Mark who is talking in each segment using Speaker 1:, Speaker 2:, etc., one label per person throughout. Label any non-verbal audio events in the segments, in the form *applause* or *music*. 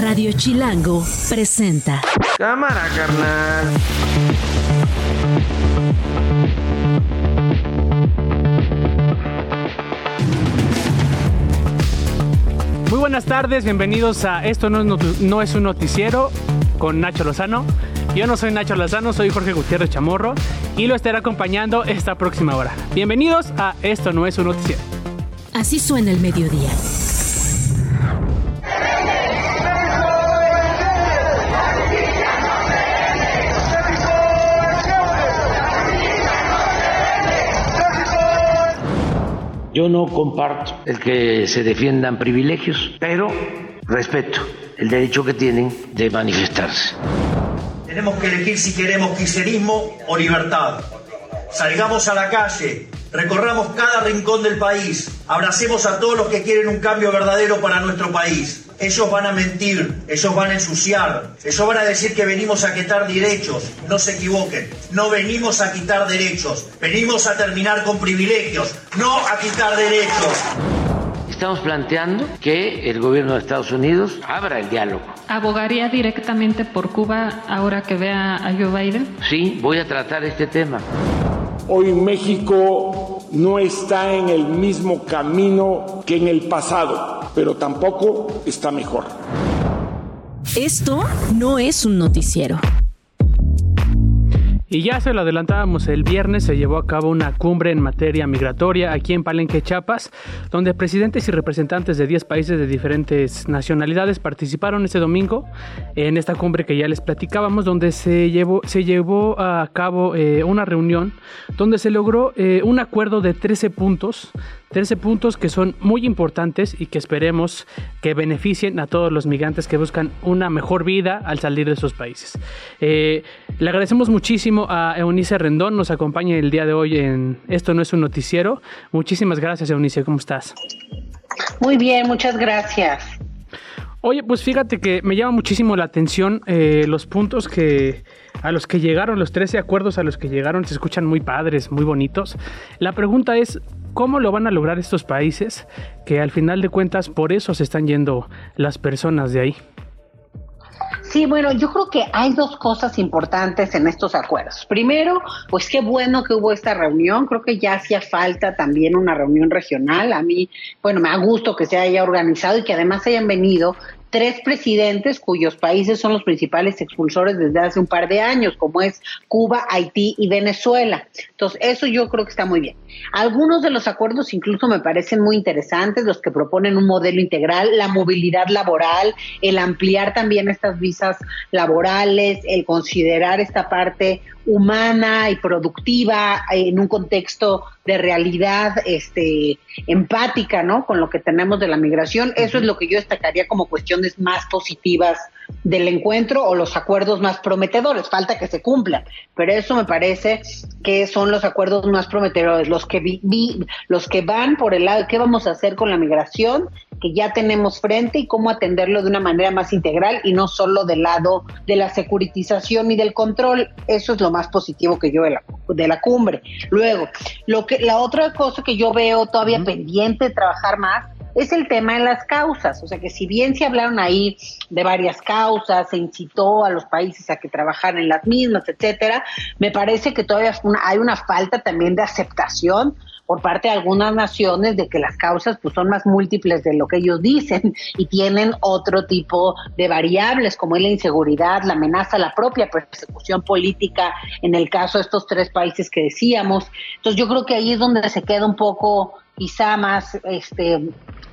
Speaker 1: Radio Chilango presenta.
Speaker 2: Cámara, carnal.
Speaker 3: Muy buenas tardes, bienvenidos a Esto no es, notu- no es un noticiero con Nacho Lozano. Yo no soy Nacho Lozano, soy Jorge Gutiérrez Chamorro y lo estaré acompañando esta próxima hora. Bienvenidos a Esto no es un noticiero.
Speaker 1: Así suena el mediodía.
Speaker 2: Yo no comparto el que se defiendan privilegios, pero respeto el derecho que tienen de manifestarse.
Speaker 4: Tenemos que elegir si queremos quiserismo o libertad. Salgamos a la calle, recorramos cada rincón del país, abracemos a todos los que quieren un cambio verdadero para nuestro país. Ellos van a mentir, ellos van a ensuciar, ellos van a decir que venimos a quitar derechos. No se equivoquen, no venimos a quitar derechos, venimos a terminar con privilegios, no a quitar derechos.
Speaker 2: Estamos planteando que el gobierno de Estados Unidos abra el diálogo.
Speaker 5: ¿Abogaría directamente por Cuba ahora que vea a Joe Biden?
Speaker 2: Sí, voy a tratar este tema.
Speaker 6: Hoy México no está en el mismo camino que en el pasado, pero tampoco está mejor.
Speaker 1: Esto no es un noticiero.
Speaker 3: Y ya se lo adelantábamos, el viernes se llevó a cabo una cumbre en materia migratoria aquí en Palenque, Chiapas, donde presidentes y representantes de 10 países de diferentes nacionalidades participaron este domingo en esta cumbre que ya les platicábamos, donde se llevó, se llevó a cabo eh, una reunión donde se logró eh, un acuerdo de 13 puntos 13 puntos que son muy importantes y que esperemos que beneficien a todos los migrantes que buscan una mejor vida al salir de sus países. Eh, le agradecemos muchísimo a Eunice Rendón, nos acompaña el día de hoy en Esto no es un noticiero. Muchísimas gracias Eunice, ¿cómo estás?
Speaker 7: Muy bien, muchas gracias.
Speaker 3: Oye, pues fíjate que me llama muchísimo la atención eh, los puntos que a los que llegaron, los 13 acuerdos a los que llegaron, se escuchan muy padres, muy bonitos. La pregunta es, ¿cómo lo van a lograr estos países que al final de cuentas por eso se están yendo las personas de ahí?
Speaker 7: Sí, bueno, yo creo que hay dos cosas importantes en estos acuerdos. Primero, pues qué bueno que hubo esta reunión. Creo que ya hacía falta también una reunión regional. A mí, bueno, me da gusto que se haya organizado y que además hayan venido tres presidentes cuyos países son los principales expulsores desde hace un par de años, como es Cuba, Haití y Venezuela. Entonces, eso yo creo que está muy bien. Algunos de los acuerdos incluso me parecen muy interesantes, los que proponen un modelo integral, la movilidad laboral, el ampliar también estas visas laborales, el considerar esta parte humana y productiva en un contexto de realidad este empática, ¿no? Con lo que tenemos de la migración, eso es lo que yo destacaría como cuestiones más positivas del encuentro o los acuerdos más prometedores, falta que se cumplan, pero eso me parece que son los acuerdos más prometedores, los que vi, vi, los que van por el lado de qué vamos a hacer con la migración que ya tenemos frente y cómo atenderlo de una manera más integral y no solo del lado de la securitización y del control, eso es lo más positivo que yo de la, de la cumbre. Luego, lo que la otra cosa que yo veo todavía pendiente de trabajar más es el tema de las causas. O sea que si bien se hablaron ahí de varias causas, se incitó a los países a que trabajaran en las mismas, etcétera, me parece que todavía hay una falta también de aceptación por parte de algunas naciones de que las causas pues son más múltiples de lo que ellos dicen y tienen otro tipo de variables como es la inseguridad, la amenaza, la propia persecución política en el caso de estos tres países que decíamos. Entonces yo creo que ahí es donde se queda un poco quizá más este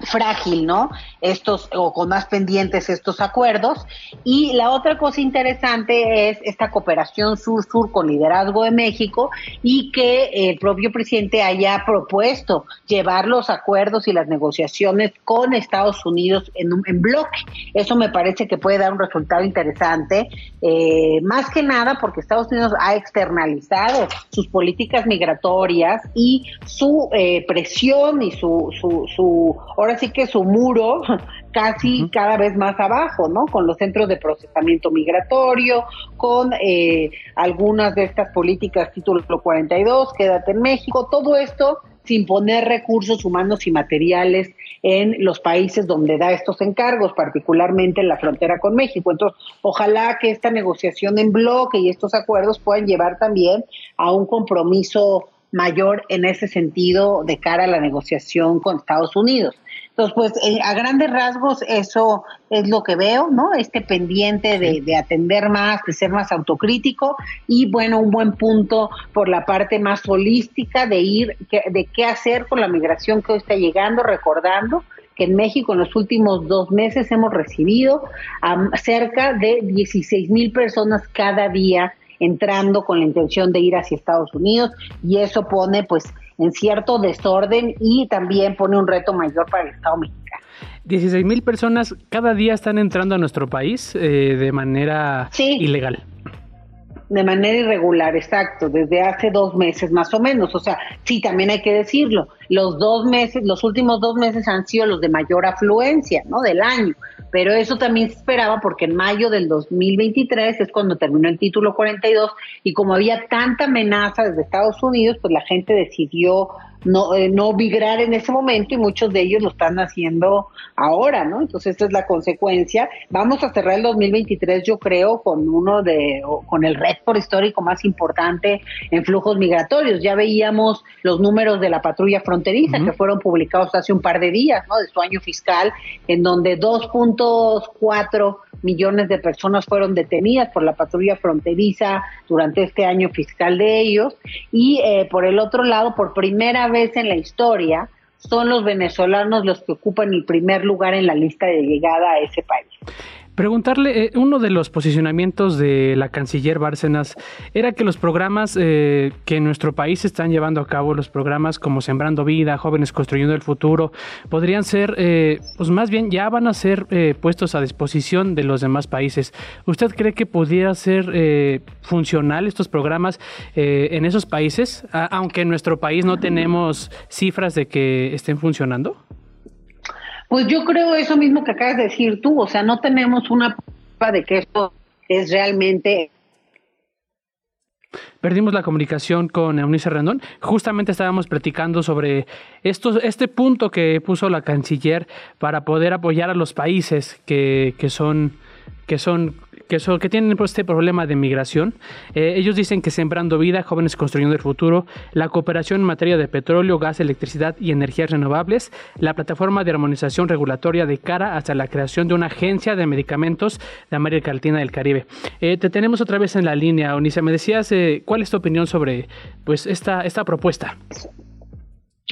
Speaker 7: frágil, ¿no? Estos o con más pendientes estos acuerdos y la otra cosa interesante es esta cooperación sur-sur con liderazgo de México y que el propio presidente haya propuesto llevar los acuerdos y las negociaciones con Estados Unidos en, bloque. Eso me parece que puede dar un resultado interesante, eh, más que nada porque Estados Unidos ha externalizado sus políticas migratorias y su eh, presión y su, su, su ahora sí que su muro *laughs* casi uh -huh. cada vez más abajo, ¿no? Con los centros de procesamiento migratorio, con eh, algunas de estas políticas, título 42, quédate en México, todo esto sin poner recursos humanos y materiales en los países donde da estos encargos, particularmente en la frontera con México. Entonces, ojalá que esta negociación en bloque y estos acuerdos puedan llevar también a un compromiso mayor en ese sentido de cara a la negociación con Estados Unidos. Entonces, pues eh, a grandes rasgos eso es lo que veo, ¿no? Este pendiente de, atender más, de ser más autocrítico y bueno, un buen punto por la parte más holística de ir, de qué hacer con la migración que hoy está llegando, recordando que en México en los últimos dos meses hemos recibido a cerca de 16 mil personas cada día entrando con la intención de ir hacia Estados Unidos y eso pone pues en cierto desorden y también pone un reto mayor para el Estado mexicano.
Speaker 3: 16 mil personas cada día están entrando a nuestro país eh, de manera ilegal.
Speaker 7: De manera irregular, exacto, desde hace dos meses más o menos. O sea, sí, también hay que decirlo, los dos meses, los últimos dos meses han sido los de mayor afluencia, ¿no? Del año. Pero eso también se esperaba porque en mayo del 2023 es cuando terminó el título 42 y como había tanta amenaza desde Estados Unidos, pues la gente decidió no, eh, no migrar en ese momento y muchos de ellos lo están haciendo ahora, ¿no? Entonces, esta es la consecuencia. Vamos a cerrar el 2023, yo creo, con uno de, con el récord histórico más importante en flujos migratorios. Ya veíamos los números de la patrulla fronteriza que fueron publicados hace un par de días, ¿no? De su año fiscal, en donde 2.4 millones de personas fueron detenidas por la patrulla fronteriza durante este año fiscal de ellos. Y eh, por el otro lado, por primera vez en la historia, son los venezolanos los que ocupan el primer lugar en la lista de llegada a ese país.
Speaker 3: Preguntarle, eh, uno de los posicionamientos de la canciller Bárcenas era que los programas eh, que en nuestro país están llevando a cabo, los programas como Sembrando Vida, Jóvenes Construyendo el Futuro, podrían ser, eh, pues más bien ya van a ser puestos a disposición de los demás países. ¿Usted cree que pudiera ser funcional estos programas en esos países, aunque en nuestro país no tenemos cifras de que estén funcionando?
Speaker 7: Pues yo creo eso mismo que acabas de decir tú, o sea, no tenemos una prueba de que esto es realmente
Speaker 3: Perdimos la comunicación con Eunice Rendón. Justamente estábamos platicando sobre esto, este punto que puso la canciller para poder apoyar a los países que, que son, que son que, que tienen pues, este problema de migración. Eh, ellos dicen que Sembrando Vida, Jóvenes Construyendo el Futuro, la cooperación en materia de petróleo, gas, electricidad y energías renovables, la plataforma de armonización regulatoria de cara hasta la creación de una agencia de medicamentos de América Latina del Caribe. Eh, te tenemos otra vez en la línea, Onisa. Me decías, eh, ¿cuál es tu opinión sobre pues, esta, esta propuesta?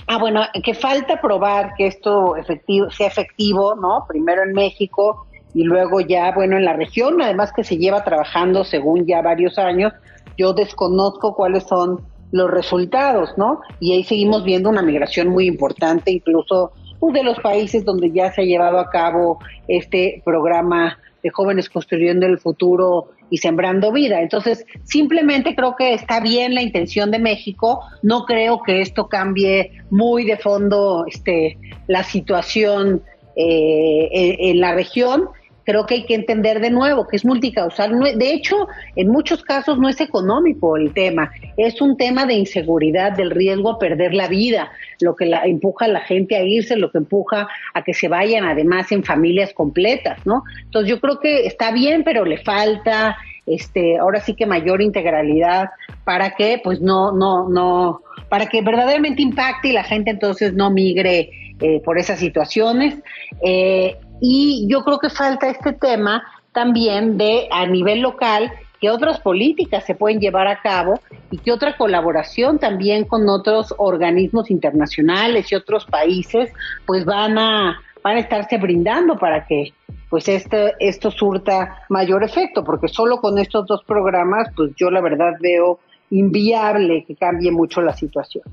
Speaker 7: Ah, bueno, que falta probar que esto efectivo, sea efectivo, ¿no? Primero en México y luego ya, bueno, en la región, además que se lleva trabajando según ya varios años, yo desconozco cuáles son los resultados, ¿no? Y ahí seguimos viendo una migración muy importante, incluso pues, de los países donde ya se ha llevado a cabo este programa de jóvenes construyendo el futuro y sembrando vida. Entonces, simplemente creo que está bien la intención de México. No creo que esto cambie muy de fondo este, la situación eh, en la región creo que hay que entender de nuevo que es multicausal. De hecho, en muchos casos no es económico el tema, es un tema de inseguridad, del riesgo a perder la vida, lo que la, empuja a la gente a irse, lo que empuja a que se vayan además en familias completas, ¿no? Entonces yo creo que está bien, pero le falta este ahora sí que mayor integralidad para que pues no no no para que verdaderamente impacte y la gente entonces no migre eh, por esas situaciones eh, y yo creo que falta este tema también de a nivel local que otras políticas se pueden llevar a cabo y que otra colaboración también con otros organismos internacionales y otros países pues van a van a estarse brindando para que pues este, esto surta mayor efecto, porque solo con estos dos programas, pues yo la verdad veo inviable que cambie mucho la situación.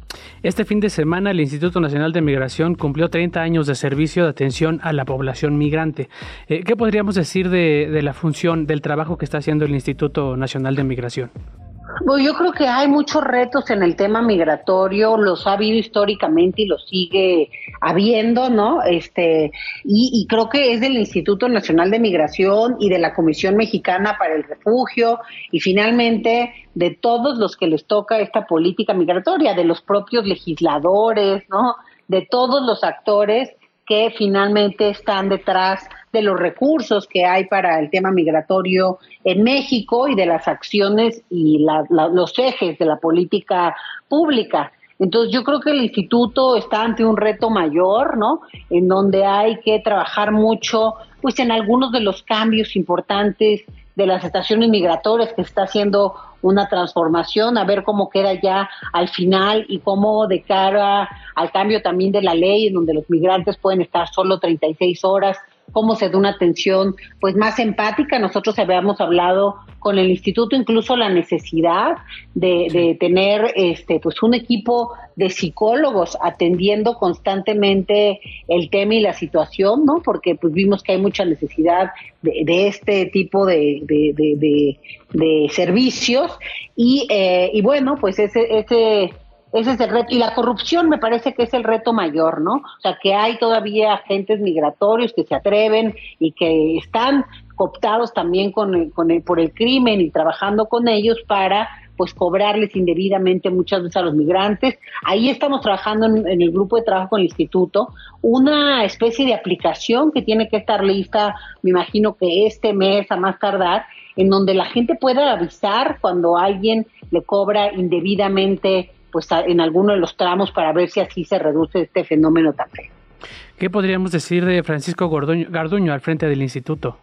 Speaker 3: Este fin de semana el Instituto Nacional de Migración cumplió 30 años de servicio de atención a la población migrante. Eh, ¿Qué podríamos decir de, la función, del trabajo que está haciendo el Instituto Nacional de Migración?
Speaker 7: Bueno, yo creo que hay muchos retos en el tema migratorio, los ha habido históricamente y los sigue habiendo, ¿no? Este, y, y, creo que es del Instituto Nacional de Migración y de la Comisión Mexicana para el Refugio y finalmente de todos los que les toca esta política migratoria, de los propios legisladores, ¿no? De todos los actores que finalmente están detrás de los recursos que hay para el tema migratorio en México y de las acciones y los ejes de la política pública. Entonces yo creo que el instituto está ante un reto mayor, ¿no? En donde hay que trabajar mucho, pues en algunos de los cambios importantes de las estaciones migratorias que está haciendo una transformación, a ver cómo queda ya al final y cómo de cara al cambio también de la ley, en donde los migrantes pueden estar solo 36 horas cómo se da una atención pues más empática. Nosotros habíamos hablado con el instituto incluso la necesidad de, tener este pues un equipo de psicólogos atendiendo constantemente el tema y la situación, ¿no? Porque pues vimos que hay mucha necesidad de, este tipo de, de servicios y, eh, y bueno, pues ese, ese ese es el reto. Y la corrupción me parece que es el reto mayor, ¿no? O sea, que hay todavía agentes migratorios que se atreven y que están cooptados también con, con por el crimen y trabajando con ellos para pues cobrarles indebidamente muchas veces a los migrantes. Ahí estamos trabajando en, en, el grupo de trabajo con el instituto, una especie de aplicación que tiene que estar lista, me imagino que este mes a más tardar, en donde la gente pueda avisar cuando alguien le cobra indebidamente pues en alguno de los tramos para ver si así se reduce este fenómeno tan feo.
Speaker 3: ¿Qué podríamos decir de Francisco Garduño al frente del instituto?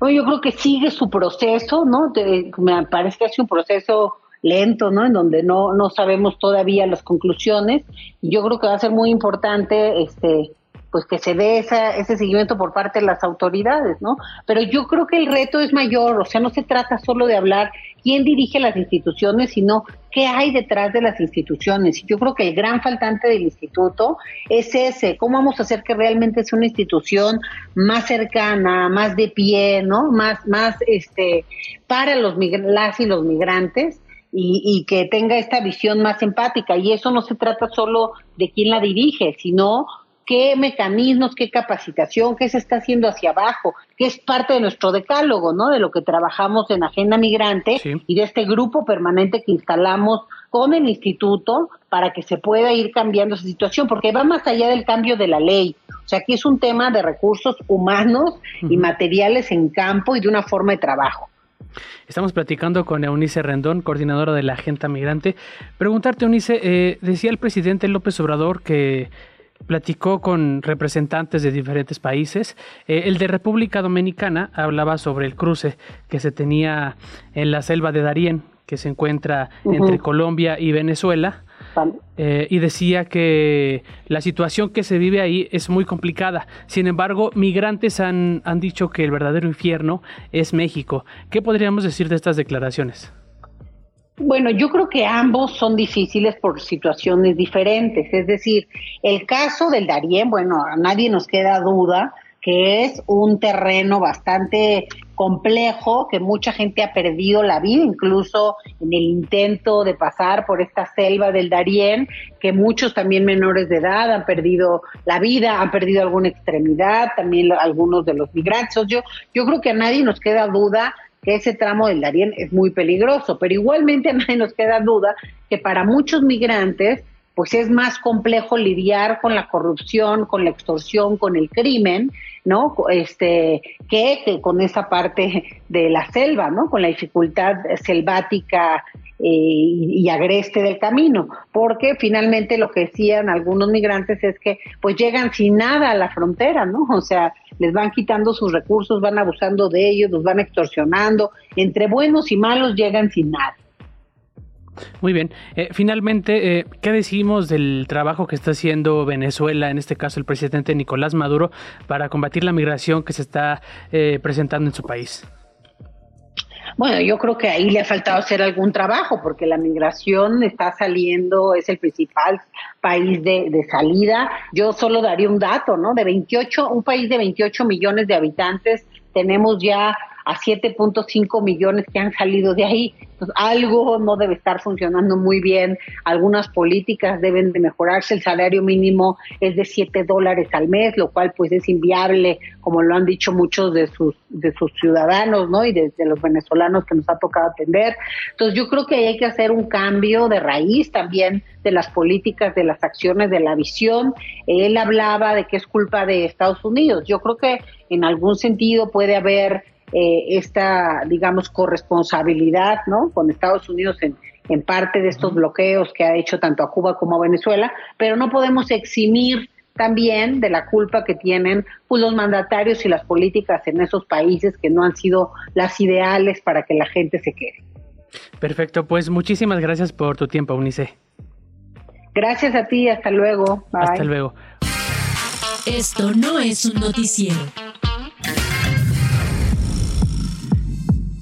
Speaker 7: yo creo que sigue su proceso, ¿no? me parece que es un proceso lento, ¿no? En donde no, no sabemos todavía las conclusiones. Yo creo que va a ser muy importante este pues que se dé ese seguimiento por parte de las autoridades, ¿no? Pero yo creo que el reto es mayor, o sea, no se trata solo de hablar quién dirige las instituciones, sino qué hay detrás de las instituciones. Y yo creo que el gran faltante del instituto es ese, cómo vamos a hacer que realmente sea una institución más cercana, más de pie, ¿no? Más, más, este, para los las y los migrantes. Y, que tenga esta visión más empática. Y eso no se trata solo de quién la dirige, sino qué mecanismos, qué capacitación, qué se está haciendo hacia abajo, qué es parte de nuestro decálogo, ¿no? De lo que trabajamos en Agenda Migrante y de este grupo permanente que instalamos con el instituto para que se pueda ir cambiando esa situación, porque va más allá del cambio de la ley. O sea, aquí es un tema de recursos humanos y materiales en campo y de una forma de trabajo.
Speaker 3: Estamos platicando con Eunice Rendón, coordinadora de la Agenda Migrante. Preguntarte, Eunice, eh, decía el presidente López Obrador que platicó con representantes de diferentes países. Eh, el de República Dominicana hablaba sobre el cruce que se tenía en la selva de Darién, que se encuentra entre Colombia y Venezuela. Eh, y decía que la situación que se vive ahí es muy complicada. Sin embargo, migrantes han, han dicho que el verdadero infierno es México. ¿Qué podríamos decir de estas declaraciones?
Speaker 7: Bueno, yo creo que ambos son difíciles por situaciones diferentes. Es decir, el caso del Darién, bueno, a nadie nos queda duda que es un terreno bastante complejo, que mucha gente ha perdido la vida, incluso en el intento de pasar por esta selva del Darién, que muchos también menores de edad han perdido la vida, han perdido alguna extremidad, también algunos de los migrantes. Yo, yo creo que a nadie nos queda duda que ese tramo del Darién es muy peligroso, pero igualmente a *laughs* nadie nos queda duda que para muchos migrantes pues es más complejo lidiar con la corrupción, con la extorsión, con el crimen, ¿no? Este, que, con esa parte de la selva, ¿no? Con la dificultad selvática eh, y, agreste del camino, porque finalmente lo que decían algunos migrantes es que pues llegan sin nada a la frontera, ¿no? O sea, les van quitando sus recursos, van abusando de ellos, los van extorsionando, entre buenos y malos llegan sin nada.
Speaker 3: Muy bien. Eh, finalmente, eh, ¿qué decimos del trabajo que está haciendo Venezuela, en este caso el presidente Nicolás Maduro, para combatir la migración que se está eh, presentando en su país?
Speaker 7: Bueno, yo creo que ahí le ha faltado hacer algún trabajo porque la migración está saliendo, es el principal país de, de, salida. Yo solo daría un dato, ¿no? De 28, un país de 28 millones de habitantes, tenemos ya a 7.5 millones que han salido de ahí. Entonces, algo no debe estar funcionando muy bien, algunas políticas deben de mejorarse, el salario mínimo es de 7 dólares al mes, lo cual pues es inviable, como lo han dicho muchos de sus, de sus ciudadanos, ¿no? Y de, los venezolanos que nos ha tocado atender. Entonces yo creo que hay que hacer un cambio de raíz también de las políticas, de las acciones, de la visión. Él hablaba de que es culpa de Estados Unidos. Yo creo que en algún sentido puede haber eh, esta, digamos, corresponsabilidad, ¿no? Con Estados Unidos en, en parte de estos bloqueos que ha hecho tanto a Cuba como a Venezuela, pero no podemos eximir también de la culpa que tienen pues, los mandatarios y las políticas en esos países que no han sido las ideales para que la gente se quede.
Speaker 3: Perfecto, pues muchísimas gracias por tu tiempo, Unice.
Speaker 7: Gracias a ti, hasta luego.
Speaker 3: Hasta luego.
Speaker 1: Esto no es un noticiero.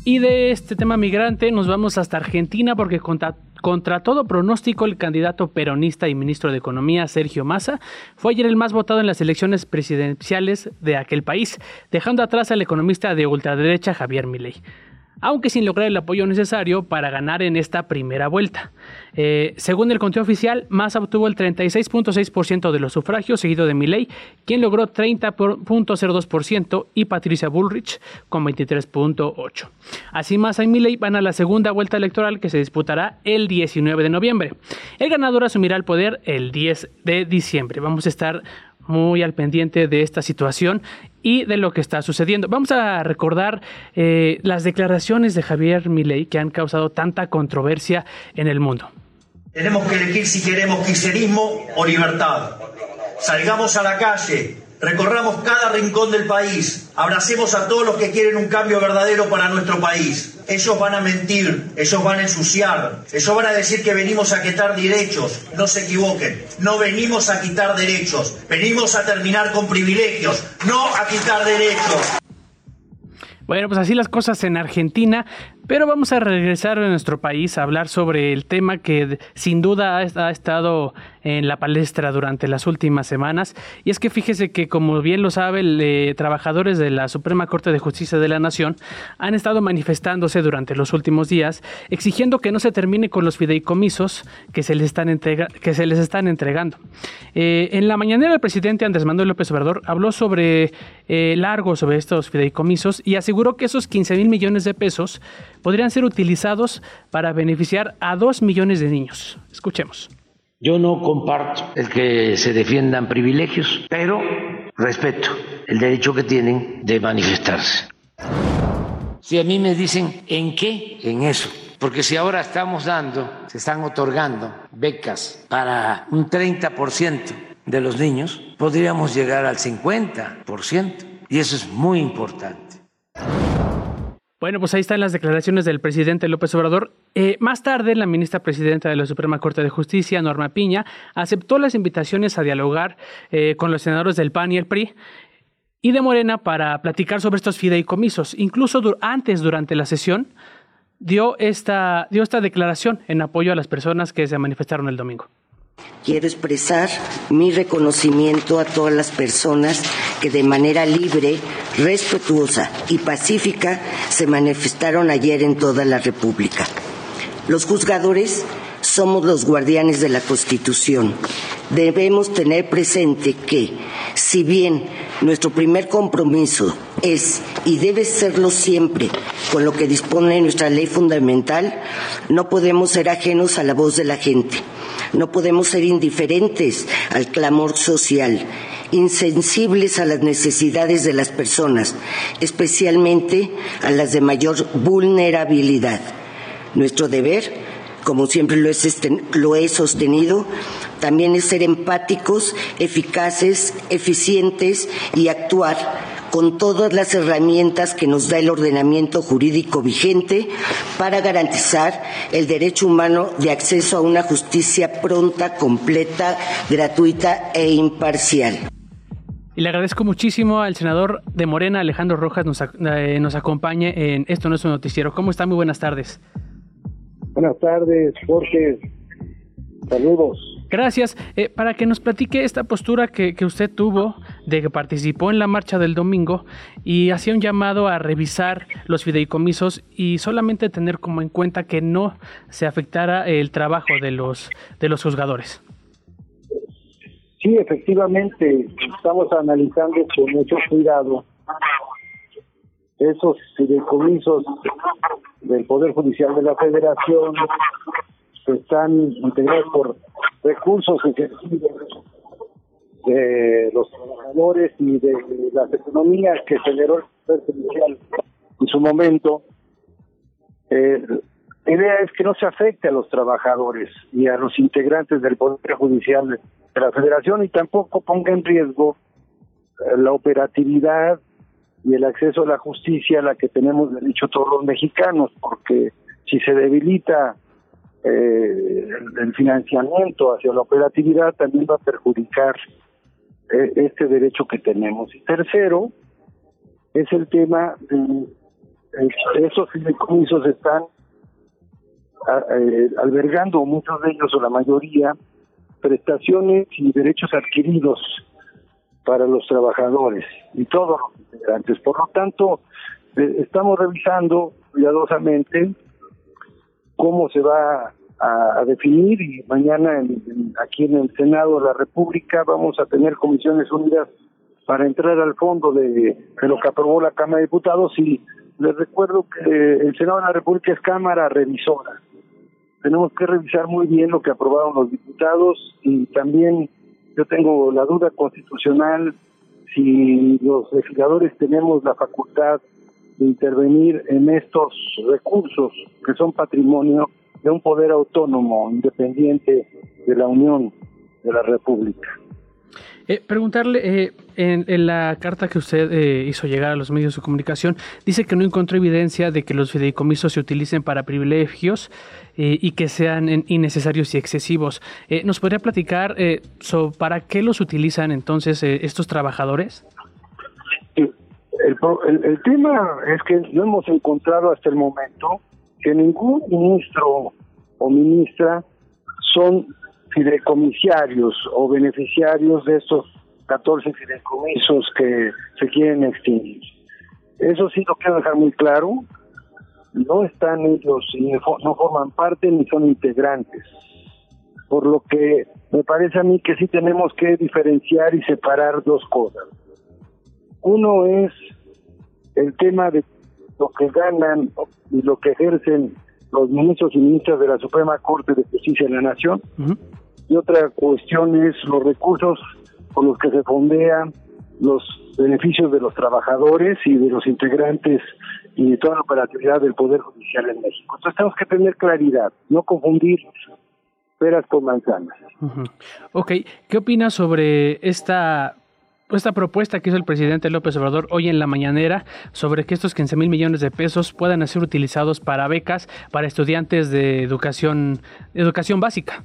Speaker 3: Y de este tema migrante nos vamos hasta Argentina porque contra, todo pronóstico el candidato peronista y ministro de Economía Sergio Massa fue ayer el más votado en las elecciones presidenciales de aquel país, dejando atrás al economista de ultraderecha Javier Milei aunque sin lograr el apoyo necesario para ganar en esta primera vuelta. Eh, según el conteo oficial, Massa obtuvo el 36.6% de los sufragios, seguido de Milley, quien logró 30.02% y Patricia Bullrich con 23.8%. Así Massa y Milley van a la segunda vuelta electoral que se disputará el 19 de noviembre. El ganador asumirá el poder el 10 de diciembre. Vamos a estar muy al pendiente de esta situación y de lo que está sucediendo. Vamos a recordar eh, las declaraciones de Javier Milei que han causado tanta controversia en el mundo.
Speaker 4: Tenemos que elegir si queremos kirchnerismo o libertad. Salgamos a la calle, Recorramos cada rincón del país, abracemos a todos los que quieren un cambio verdadero para nuestro país. Ellos van a mentir, ellos van a ensuciar, ellos van a decir que venimos a quitar derechos. No se equivoquen, no venimos a quitar derechos, venimos a terminar con privilegios, no a quitar derechos.
Speaker 3: Bueno, pues así las cosas en Argentina, pero vamos a regresar a nuestro país a hablar sobre el tema que sin duda ha, estado en la palestra durante las últimas semanas. Y es que fíjese que, como bien lo saben, eh, trabajadores de la Suprema Corte de Justicia de la Nación han estado manifestándose durante los últimos días, exigiendo que no se termine con los fideicomisos que se les están, que se les están entregando. Eh, en la mañanera, el presidente Andrés Manuel López Obrador habló sobre eh, largo sobre estos fideicomisos y aseguró que esos 15 mil millones de pesos podrían ser utilizados para beneficiar a dos millones de niños. Escuchemos.
Speaker 2: Yo no comparto el que se defiendan privilegios, pero respeto el derecho que tienen de manifestarse. Si a mí me dicen, ¿en qué? En eso. Porque si ahora estamos dando, se están otorgando becas para un 30% de los niños, podríamos llegar al 50%. Y eso es muy importante.
Speaker 3: Bueno, pues ahí están las declaraciones del presidente López Obrador. Eh, más tarde, la ministra presidenta de la Suprema Corte de Justicia, Norma Piña, aceptó las invitaciones a dialogar eh, con los senadores del PAN y el PRI y de Morena para platicar sobre estos fideicomisos. Incluso antes, durante la sesión, dio esta, dio esta declaración en apoyo a las personas que se manifestaron el domingo.
Speaker 8: Quiero expresar mi reconocimiento a todas las personas que de manera libre, respetuosa y pacífica se manifestaron ayer en toda la República. Los juzgadores somos los guardianes de la Constitución. Debemos tener presente que, si bien nuestro primer compromiso es y debe serlo siempre con lo que dispone nuestra ley fundamental, no podemos ser ajenos a la voz de la gente no podemos ser indiferentes al clamor social, insensibles a las necesidades de las personas, especialmente a las de mayor vulnerabilidad. Nuestro deber, como siempre lo, lo he sostenido, también es ser empáticos, eficaces, eficientes y actuar con todas las herramientas que nos da el ordenamiento jurídico vigente para garantizar el derecho humano de acceso a una justicia pronta, completa, gratuita e imparcial.
Speaker 3: Y le agradezco muchísimo al senador de Morena, Alejandro Rojas, nos, eh, nos acompañe en Esto no es un noticiero. ¿Cómo está? Muy buenas tardes.
Speaker 9: Buenas tardes, Jorge. Saludos.
Speaker 3: Gracias. Eh, para que nos platique esta postura que, usted tuvo de que participó en la marcha del domingo y hacía un llamado a revisar los fideicomisos y solamente tener como en cuenta que no se afectara el trabajo de los, de los juzgadores.
Speaker 9: Sí, efectivamente, estamos analizando con mucho cuidado esos fideicomisos del Poder Judicial de la Federación están integrados por recursos de los trabajadores y de las economías que generó el Poder Judicial en su momento. Eh, la idea es que no se afecte a los trabajadores y a los integrantes del Poder Judicial de la Federación y tampoco ponga en riesgo eh, la operatividad y el acceso a la justicia a la que tenemos derecho todos los mexicanos, porque si se debilita eh, el, financiamiento hacia la operatividad, también va a perjudicar eh, este derecho que tenemos. Y tercero, es el tema de, esos fideicomisos están eh, albergando muchos de ellos o la mayoría prestaciones y derechos adquiridos para los trabajadores y todos los integrantes. Por lo tanto, eh, estamos revisando cuidadosamente cómo se va a, definir y mañana aquí en el Senado de la República vamos a tener comisiones unidas para entrar al fondo de lo que aprobó la Cámara de Diputados y les recuerdo que el Senado de la República es Cámara revisora. Tenemos que revisar muy bien lo que aprobaron los diputados y también yo tengo la duda constitucional si los legisladores tenemos la facultad de intervenir en estos recursos que son patrimonio de un poder autónomo, independiente de la Unión de la República.
Speaker 3: Eh, preguntarle, eh, en, la carta que usted eh, hizo llegar a los medios de comunicación, dice que no encontró evidencia de que los fideicomisos se utilicen para privilegios y que sean innecesarios y excesivos. ¿Nos podría platicar sobre para qué los utilizan entonces estos trabajadores?
Speaker 9: El, tema es que no hemos encontrado hasta el momento que ningún ministro o ministra son fideicomisarios o beneficiarios de estos 14 fideicomisos que se quieren extinguir. Eso sí lo quiero dejar muy claro. No están ellos, no forman parte ni son integrantes. Por lo que me parece a mí que sí tenemos que diferenciar y separar dos cosas. Uno es el tema de lo que ganan y lo que ejercen los ministros y ministras de la Suprema Corte de Justicia de la Nación, y otra cuestión es los recursos con los que se fondean los beneficios de los trabajadores y de los integrantes y de toda la operatividad del Poder Judicial en México. Entonces tenemos que tener claridad, no confundir peras con manzanas.
Speaker 3: Ok, ¿qué opina sobre esta esta propuesta que hizo el presidente López Obrador hoy en la mañanera sobre que estos 15 mil millones de pesos puedan ser utilizados para becas para estudiantes de educación, educación básica?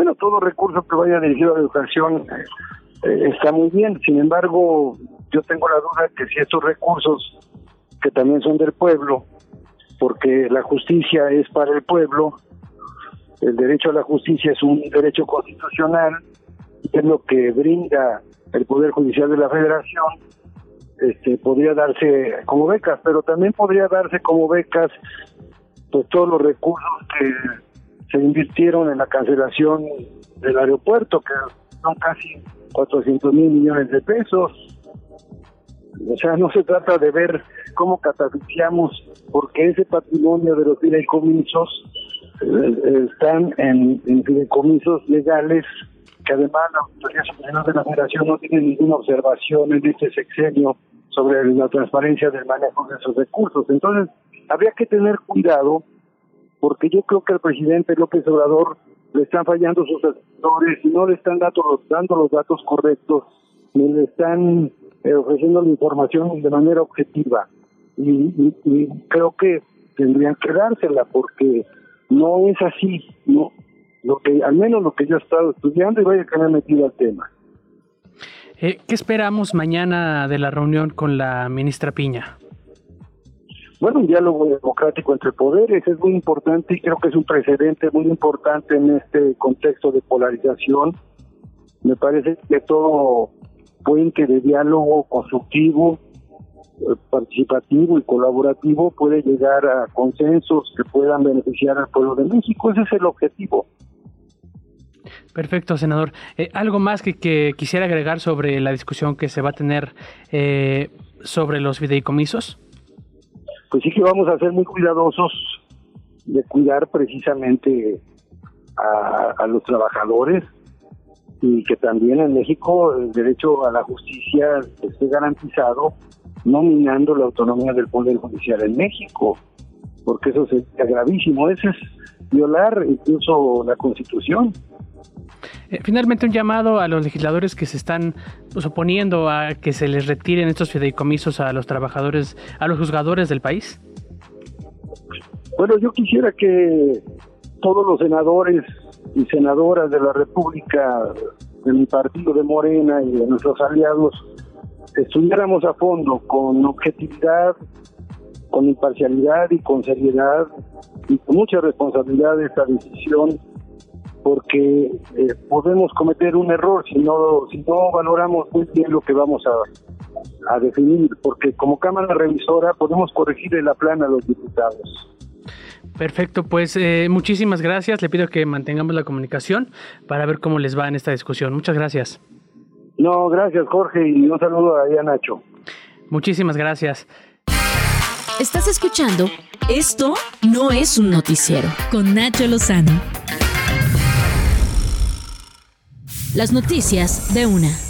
Speaker 9: Bueno, todo recurso que vaya dirigido a la educación eh, está muy bien. Sin embargo, yo tengo la duda que si estos recursos, que también son del pueblo, porque la justicia es para el pueblo, el derecho a la justicia es un derecho constitucional, es lo que brinda el Poder Judicial de la Federación, este, podría darse como becas, pero también podría darse como becas pues todos los recursos que se invirtieron en la cancelación del aeropuerto, que son casi 400 mil millones de pesos. O sea, no se trata de ver cómo catafixamos, porque ese patrimonio de los fideicomisos eh, están en, en, fideicomisos legales, que además la Autoridad Superior de la Federación no tiene ninguna observación en este sexenio sobre la transparencia del manejo de esos recursos. Entonces, habría que tener cuidado porque yo creo que al presidente López Obrador le están fallando sus asesores y no le están dando los, dando los datos correctos, ni le están eh, ofreciendo la información de manera objetiva. Y, creo que tendrían que dársela porque no es así, no lo que al menos lo que yo he estado estudiando y vaya que me he metido al tema.
Speaker 3: Eh, ¿Qué esperamos mañana de la reunión con la ministra Piña?
Speaker 9: Bueno, un diálogo democrático entre poderes es muy importante y creo que es un precedente muy importante en este contexto de polarización. Me parece que todo puente de diálogo constructivo, eh, participativo y colaborativo puede llegar a consensos que puedan beneficiar al pueblo de México. Ese es el objetivo.
Speaker 3: Perfecto, senador. Eh, ¿Algo más que, quisiera agregar sobre la discusión que se va a tener eh, sobre los fideicomisos?
Speaker 9: Pues sí que vamos a ser muy cuidadosos de cuidar precisamente a, los trabajadores y que también en México el derecho a la justicia esté garantizado, nominando la autonomía del Poder Judicial en México, porque eso sería gravísimo. Eso es violar incluso la Constitución.
Speaker 3: Eh, finalmente, un llamado a los legisladores que se están pues, oponiendo a que se les retiren estos fideicomisos a los trabajadores, a los juzgadores del país.
Speaker 9: Bueno, yo quisiera que todos los senadores y senadoras de la República, de mi partido de Morena y de nuestros aliados, estudiáramos a fondo, con objetividad, con imparcialidad y con seriedad y con mucha responsabilidad esta decisión porque eh, podemos cometer un error si no, si no valoramos muy bien lo que vamos a, a definir, porque como Cámara Revisora podemos corregir en la plana a los diputados.
Speaker 3: Perfecto, pues eh, muchísimas gracias. Le pido que mantengamos la comunicación para ver cómo les va en esta discusión. Muchas gracias.
Speaker 9: No, gracias Jorge y un saludo a Nacho.
Speaker 3: Muchísimas gracias.
Speaker 10: Estás escuchando Esto no es un noticiero con Nacho Lozano. Las noticias de una.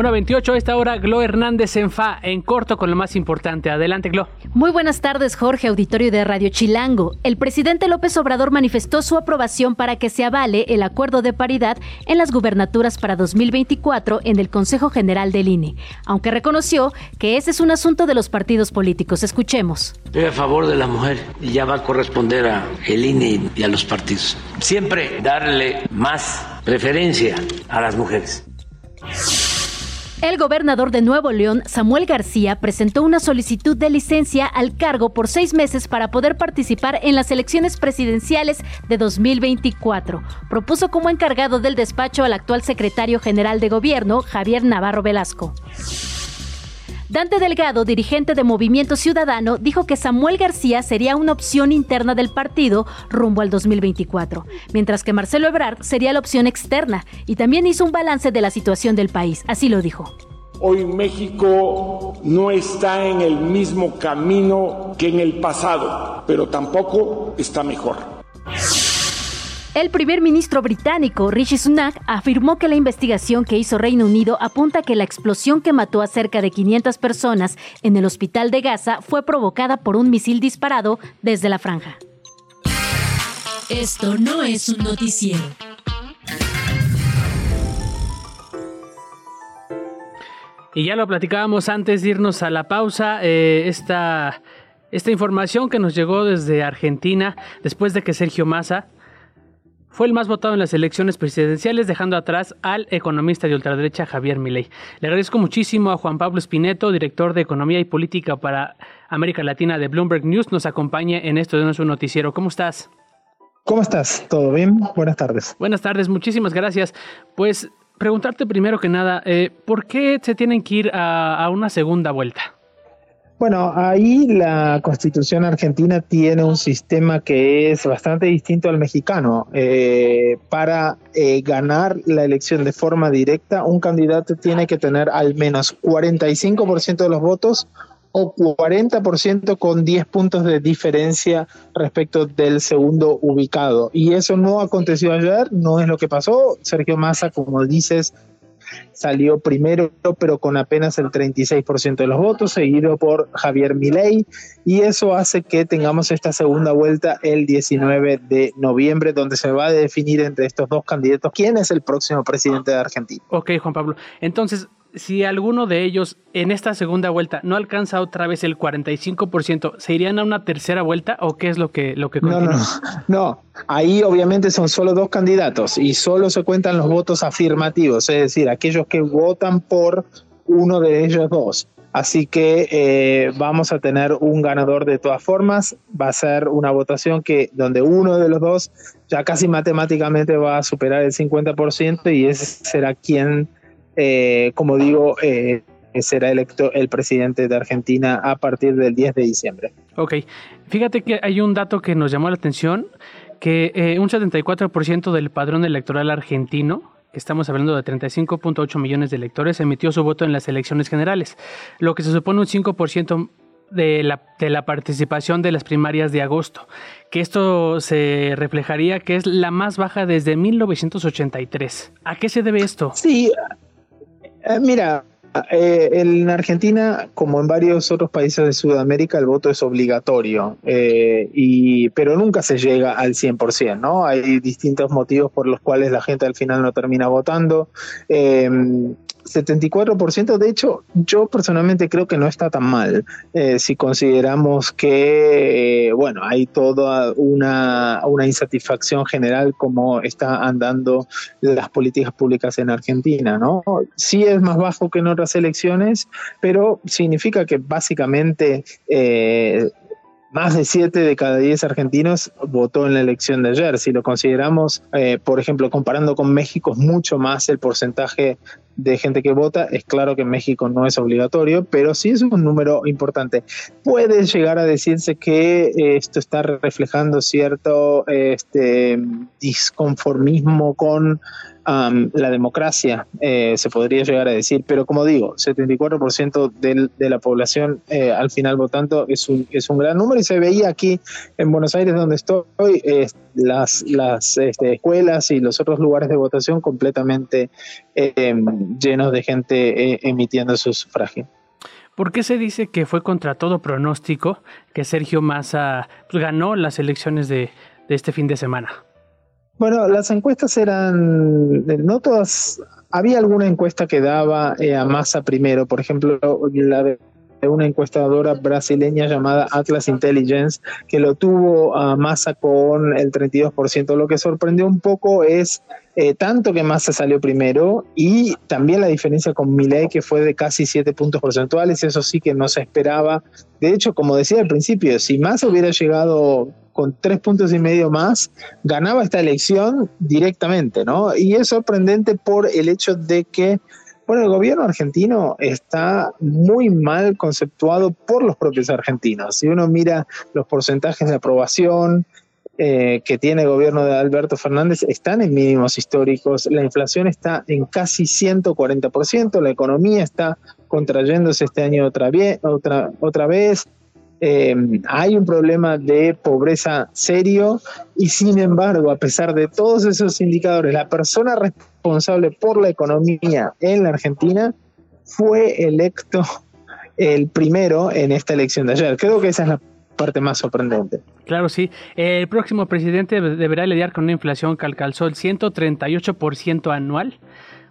Speaker 3: Bueno, 28 a esta hora, Glo Hernández en FA, en corto con lo más importante. Adelante, Glo.
Speaker 1: Muy buenas tardes, Jorge, auditorio de Radio Chilango. El presidente López Obrador manifestó su aprobación para que se avale el acuerdo de paridad en las gubernaturas para 2024 en el Consejo General del INE, aunque reconoció que ese es un asunto de los partidos políticos. Escuchemos.
Speaker 2: Estoy a favor de la mujer y ya va a corresponder a el INE y a los partidos. Siempre darle más preferencia a las mujeres.
Speaker 1: El gobernador de Nuevo León, Samuel García, presentó una solicitud de licencia al cargo por seis meses para poder participar en las elecciones presidenciales de 2024. Propuso como encargado del despacho al actual secretario general de gobierno, Javier Navarro Velasco. Dante Delgado, dirigente de Movimiento Ciudadano, dijo que Samuel García sería una opción interna del partido rumbo al 2024, mientras que Marcelo Ebrard sería la opción externa y también hizo un balance de la situación del país, así lo dijo.
Speaker 6: Hoy México no está en el mismo camino que en el pasado, pero tampoco está mejor.
Speaker 1: El primer ministro británico Rishi Sunak afirmó que la investigación que hizo Reino Unido apunta que la explosión que mató a cerca de 500 personas en el hospital de Gaza fue provocada por un misil disparado desde la franja.
Speaker 10: Esto no es un noticiero.
Speaker 3: Y ya lo platicábamos antes de irnos a la pausa. Eh, esta, esta información que nos llegó desde Argentina después de que Sergio Massa fue el más votado en las elecciones presidenciales, dejando atrás al economista de ultraderecha Javier Milei. Le agradezco muchísimo a Juan Pablo Espineto, director de Economía y Política para América Latina de Bloomberg News, nos acompañe en esto de nuestro noticiero. ¿Cómo estás?
Speaker 11: ¿Cómo estás? ¿Todo bien? Buenas tardes.
Speaker 3: Buenas tardes, muchísimas gracias. Pues preguntarte primero que nada, eh, ¿por qué se tienen que ir a una segunda vuelta?
Speaker 11: Bueno, ahí la constitución argentina tiene un sistema que es bastante distinto al mexicano. Eh, para eh, ganar la elección de forma directa, un candidato tiene que tener al menos 45% de los votos o 40% con 10 puntos de diferencia respecto del segundo ubicado. Y eso no aconteció ayer, no es lo que pasó. Sergio Massa, como dices, salió primero, pero con apenas el 36% de los votos, seguido por Javier Milei, y eso hace que tengamos esta segunda vuelta el 19 de noviembre, donde se va a definir entre estos dos candidatos quién es el próximo presidente de Argentina.
Speaker 3: Ok, Juan Pablo. Entonces, si alguno de ellos en esta segunda vuelta no alcanza otra vez el 45%, ¿se irían a una tercera vuelta o qué es lo que, lo que
Speaker 11: continúa? No, no, no. Ahí obviamente son solo dos candidatos y solo se cuentan los votos afirmativos, es decir, aquellos que votan por uno de ellos dos. Así que eh, vamos a tener un ganador de todas formas. Va a ser una votación que donde uno de los dos ya casi matemáticamente va a superar el 50% y ese será quien, eh, como digo, eh, será electo el presidente de Argentina a partir del 10 de diciembre.
Speaker 3: Ok, fíjate que hay un dato que nos llamó la atención, que un 74% del padrón electoral argentino estamos hablando de 35.8 millones de electores, emitió su voto en las elecciones generales, lo que se supone un 5% de la, de la participación de las primarias de agosto, que esto se reflejaría que es la más baja desde 1983. ¿A qué se debe esto?
Speaker 11: Sí, eh, mira, eh, en Argentina, como en varios otros países de Sudamérica, el voto es obligatorio, eh, y, pero nunca se llega al 100%, ¿no? Hay distintos motivos por los cuales la gente al final no termina votando. Eh, 74%, de hecho, yo personalmente creo que no está tan mal eh, si consideramos que, eh, bueno, hay toda una, insatisfacción general como está andando las políticas públicas en Argentina, ¿no? Sí es más bajo que en otras elecciones, pero significa que básicamente eh, más de 7 de cada 10 argentinos votó en la elección de ayer. Si lo consideramos, eh, por ejemplo, comparando con México, es mucho más el porcentaje de gente que vota. Es claro que México no es obligatorio, pero sí es un número importante. Puede llegar a decirse que eh, esto está reflejando cierto este, disconformismo con la democracia, eh, se podría llegar a decir, pero como digo, 74% de la población eh, al final votando es un, es un gran número y se veía aquí en Buenos Aires donde estoy, eh, las, las este, escuelas y los otros lugares de votación completamente llenos de gente emitiendo su sufragio.
Speaker 3: ¿Por qué se dice que fue contra todo pronóstico que Sergio Massa pues, ganó las elecciones de este fin de semana?
Speaker 11: Bueno, las encuestas eran, no todas, había alguna encuesta que daba eh, a Massa primero, por ejemplo, la de una encuestadora brasileña llamada Atlas Intelligence, que lo tuvo a Massa con el 32%. Lo que sorprendió un poco es eh, tanto que Massa salió primero y también la diferencia con Milei, que fue de casi 7 puntos porcentuales, eso sí que no se esperaba. De hecho, como decía al principio, si Massa hubiera llegado con tres puntos y medio más, ganaba esta elección directamente, ¿no? Y es sorprendente por el hecho de que, bueno, el gobierno argentino está muy mal conceptuado por los propios argentinos. Si uno mira los porcentajes de aprobación, eh, que tiene el gobierno de Alberto Fernández están en mínimos históricos, la inflación está en casi 140%, la economía está contrayéndose este año otra, otra, otra vez, eh, hay un problema de pobreza serio y sin embargo, a pesar de todos esos indicadores, la persona responsable por la economía en la Argentina fue electo el primero en esta elección de ayer. Creo que esa es la parte más sorprendente.
Speaker 3: Claro, sí. El próximo presidente deberá lidiar con una inflación que alcanzó el 138% anual,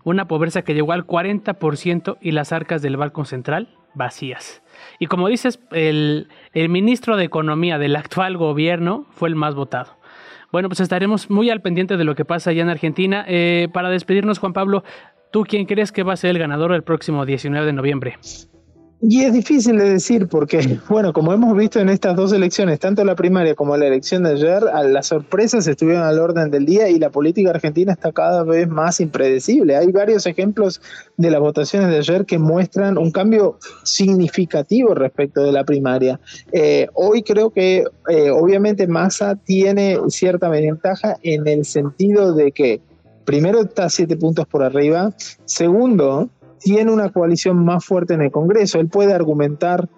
Speaker 3: una pobreza que llegó al 40% y las arcas del Banco Central vacías. Y como dices, el, ministro de Economía del actual gobierno fue el más votado. Bueno, pues estaremos muy al pendiente de lo que pasa allá en Argentina. Eh, para despedirnos, Juan Pablo, ¿tú quién crees que va a ser el ganador el próximo 19 de noviembre?
Speaker 11: Y es difícil de decir porque, *laughs* bueno, como hemos visto en estas dos elecciones, tanto la primaria como la elección de ayer, las sorpresas estuvieron al orden del día y la política argentina está cada vez más impredecible. Hay varios ejemplos de las votaciones de ayer que muestran un cambio significativo respecto de la primaria. Eh, hoy creo que eh, obviamente Massa tiene cierta ventaja en el sentido de que primero está siete puntos por arriba, segundo, tiene una coalición más fuerte en el Congreso. Él puede argumentar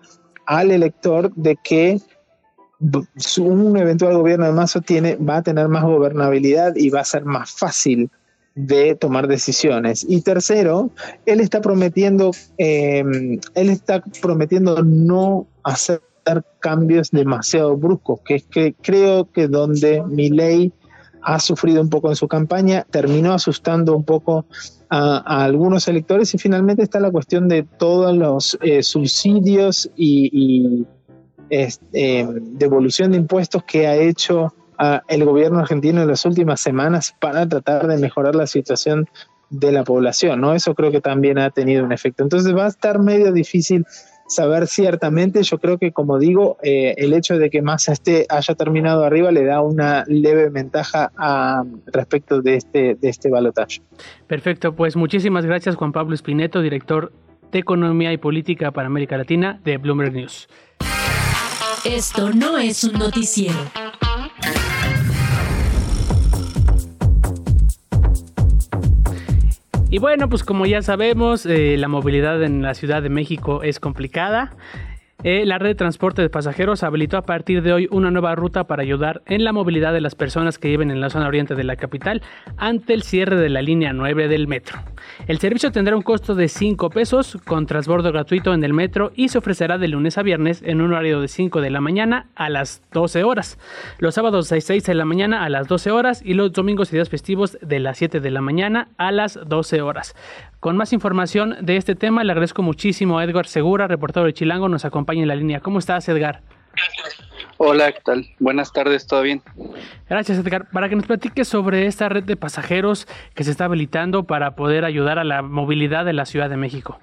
Speaker 11: al elector de que un eventual gobierno de Mazo tiene, va a tener más gobernabilidad y va a ser más fácil de tomar decisiones. Y tercero, él está prometiendo, em, él está prometiendo no hacer cambios demasiado bruscos, que es que creo que donde mi ley ha sufrido un poco en su campaña, terminó asustando un poco a, algunos electores y finalmente está la cuestión de todos los eh, subsidios y, este, devolución de impuestos que ha hecho el gobierno argentino en las últimas semanas para tratar de mejorar la situación de la población, ¿no? Eso creo que también ha tenido un efecto. Entonces va a estar medio difícil saber ciertamente. Yo creo que, como digo, eh, el hecho de que Massa esté, haya terminado arriba le da una leve ventaja a, respecto de este, de este balotaje.
Speaker 3: Perfecto, pues muchísimas gracias Juan Pablo Espineto, director de Economía y Política para América Latina de Bloomberg News.
Speaker 1: Esto no es un noticiero.
Speaker 3: Y bueno, pues como ya sabemos, eh, la movilidad en la Ciudad de México es complicada. Eh, la red de transporte de pasajeros habilitó a partir de hoy una nueva ruta para ayudar en la movilidad de las personas que viven en la zona oriente de la capital ante el cierre de la línea 9 del metro. El servicio tendrá un costo de 5 pesos con transbordo gratuito en el metro y se ofrecerá de lunes a viernes en un horario de 5 de la mañana a las 12 horas, los sábados de 6 de la mañana a las 12 horas y los domingos y días festivos de las 7 de la mañana a las 12 horas. Con más información de este tema, le agradezco muchísimo a Edgar Segura, reportero de Chilango, nos acompaña en la línea. ¿Cómo estás, Edgar?
Speaker 12: Hola, ¿qué tal? Buenas tardes, ¿todo bien?
Speaker 3: Gracias, Edgar. Para que nos platiques sobre esta red de pasajeros que se está habilitando para poder ayudar a la movilidad de la Ciudad de México.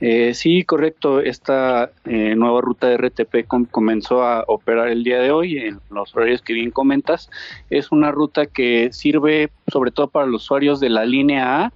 Speaker 12: Eh, sí, correcto. Esta eh, nueva ruta de RTP comenzó a operar el día de hoy en los horarios que bien comentas. Es una ruta que sirve sobre todo para los usuarios de la línea A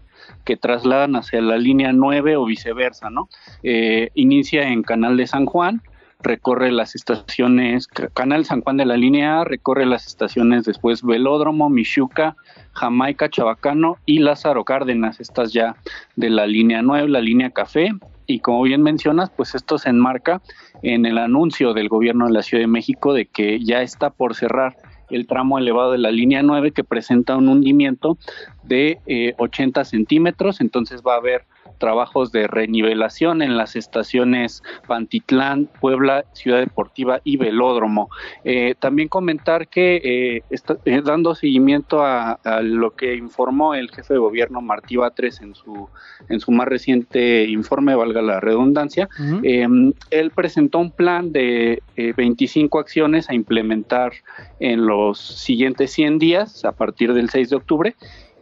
Speaker 12: que trasladan hacia la línea 9 o viceversa, ¿no? Eh, inicia en Canal de San Juan, recorre las estaciones, Canal San Juan de la línea A, recorre las estaciones después Velódromo, Michuca, Jamaica, Chabacano y Lázaro Cárdenas, estas ya de la línea 9, la línea Café. Y como bien mencionas, pues esto se enmarca en el anuncio del gobierno de la Ciudad de México de que ya está por cerrar el tramo elevado de la línea 9 que presenta un hundimiento de 80 eh, centímetros, entonces va a haber trabajos de renivelación en las estaciones Pantitlán, Puebla, Ciudad Deportiva y Velódromo. Eh, también comentar que eh, está, eh, dando seguimiento a, lo que informó el jefe de gobierno Martí Batres en su, en su más reciente informe, valga la redundancia, em, él presentó un plan de 25 acciones a implementar en los siguientes 100 días a partir del 6 de octubre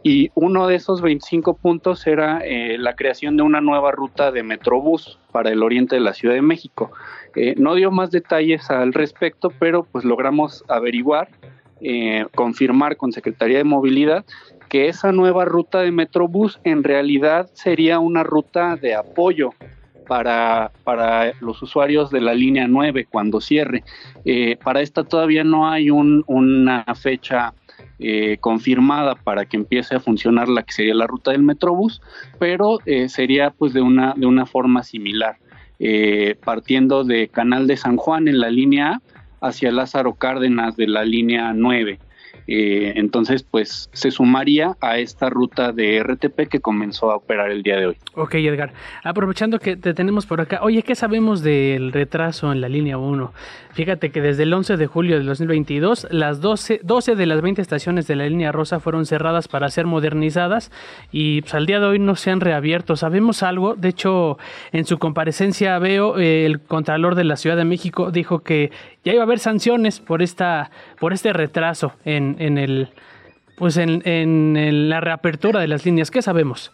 Speaker 12: y uno de esos 25 puntos era eh, la creación de una nueva ruta de Metrobús para el oriente de la Ciudad de México. Eh, no dio más detalles al respecto, pero pues logramos averiguar, eh, confirmar con Secretaría de Movilidad que esa nueva ruta de Metrobús en realidad sería una ruta de apoyo para, para los usuarios de la línea 9 cuando cierre. para esta todavía no hay un, una fecha eh, confirmada para que empiece a funcionar la que sería la ruta del Metrobús, pero eh, sería pues de una, de una forma similar, eh, partiendo de Canal de San Juan en la línea A hacia Lázaro Cárdenas de la línea 9. Eh, entonces, pues se sumaría a esta ruta de RTP que comenzó a operar el día de hoy.
Speaker 3: Ok, Edgar. Aprovechando que te tenemos por acá, oye, ¿qué sabemos del retraso en la línea 1? Fíjate que desde el 11 de julio de 2022, las 12, 12 de las 20 estaciones de la línea rosa fueron cerradas para ser modernizadas y pues, al día de hoy no se han reabierto. ¿Sabemos algo? De hecho, en su comparecencia veo eh, el Contralor de la Ciudad de México dijo que ya iba a haber sanciones por esta por este retraso en, en el pues en, en, la reapertura de las líneas. ¿Qué sabemos?